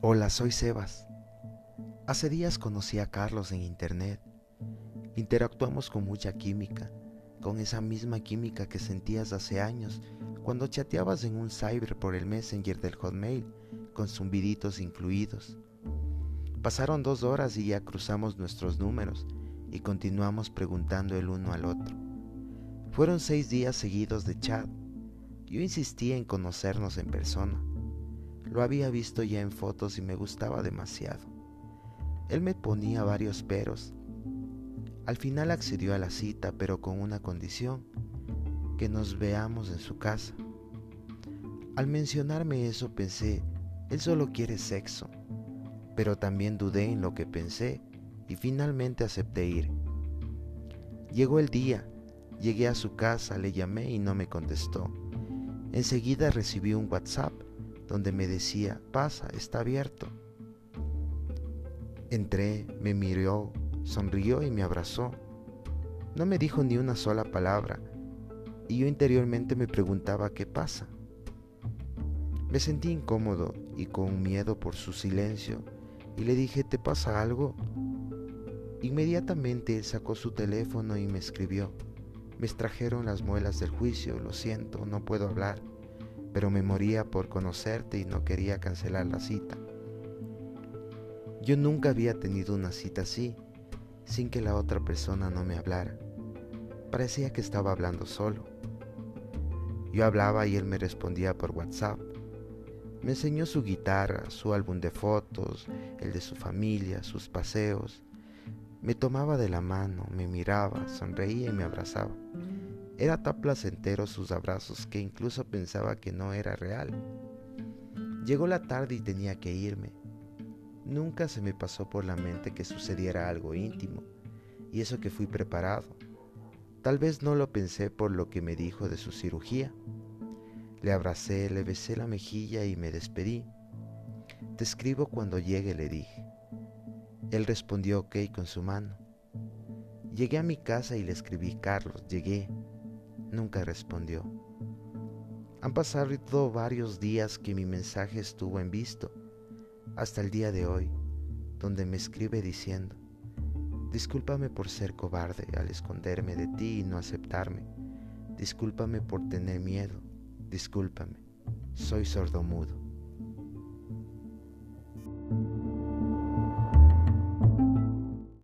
Hola, soy Sebas. Hace días conocí a Carlos en internet. Interactuamos con mucha química, con esa misma química que sentías hace años cuando chateabas en un cyber por el Messenger del Hotmail, con zumbiditos incluidos. Pasaron dos horas y ya cruzamos nuestros números y continuamos preguntando el uno al otro. Fueron seis días seguidos de chat. Yo insistí en conocernos en persona. Lo había visto ya en fotos y me gustaba demasiado. Él me ponía varios peros. Al final accedió a la cita, pero con una condición, que nos veamos en su casa. Al mencionarme eso pensé, él solo quiere sexo, pero también dudé en lo que pensé y finalmente acepté ir. Llegó el día, llegué a su casa, le llamé y no me contestó. Enseguida recibí un WhatsApp donde me decía, pasa, está abierto. Entré, me miró, sonrió y me abrazó. No me dijo ni una sola palabra y yo interiormente me preguntaba qué pasa. Me sentí incómodo y con miedo por su silencio y le dije, ¿te pasa algo? Inmediatamente sacó su teléfono y me escribió. Me extrajeron las muelas del juicio, lo siento, no puedo hablar, pero me moría por conocerte y no quería cancelar la cita. Yo nunca había tenido una cita así, sin que la otra persona no me hablara. Parecía que estaba hablando solo. Yo hablaba y él me respondía por WhatsApp. Me enseñó su guitarra, su álbum de fotos, el de su familia, sus paseos. Me tomaba de la mano, me miraba, sonreía y me abrazaba. Era tan placentero sus abrazos que incluso pensaba que no era real. Llegó la tarde y tenía que irme. Nunca se me pasó por la mente que sucediera algo íntimo, y eso que fui preparado. Tal vez no lo pensé por lo que me dijo de su cirugía. Le abracé, le besé la mejilla y me despedí. Te escribo cuando llegue, le dije. Él respondió ok con su mano. Llegué a mi casa y le escribí, Carlos, llegué. Nunca respondió. Han pasado varios días que mi mensaje estuvo en visto, hasta el día de hoy, donde me escribe diciendo, Discúlpame por ser cobarde al esconderme de ti y no aceptarme. Discúlpame por tener miedo. Discúlpame. Soy sordomudo.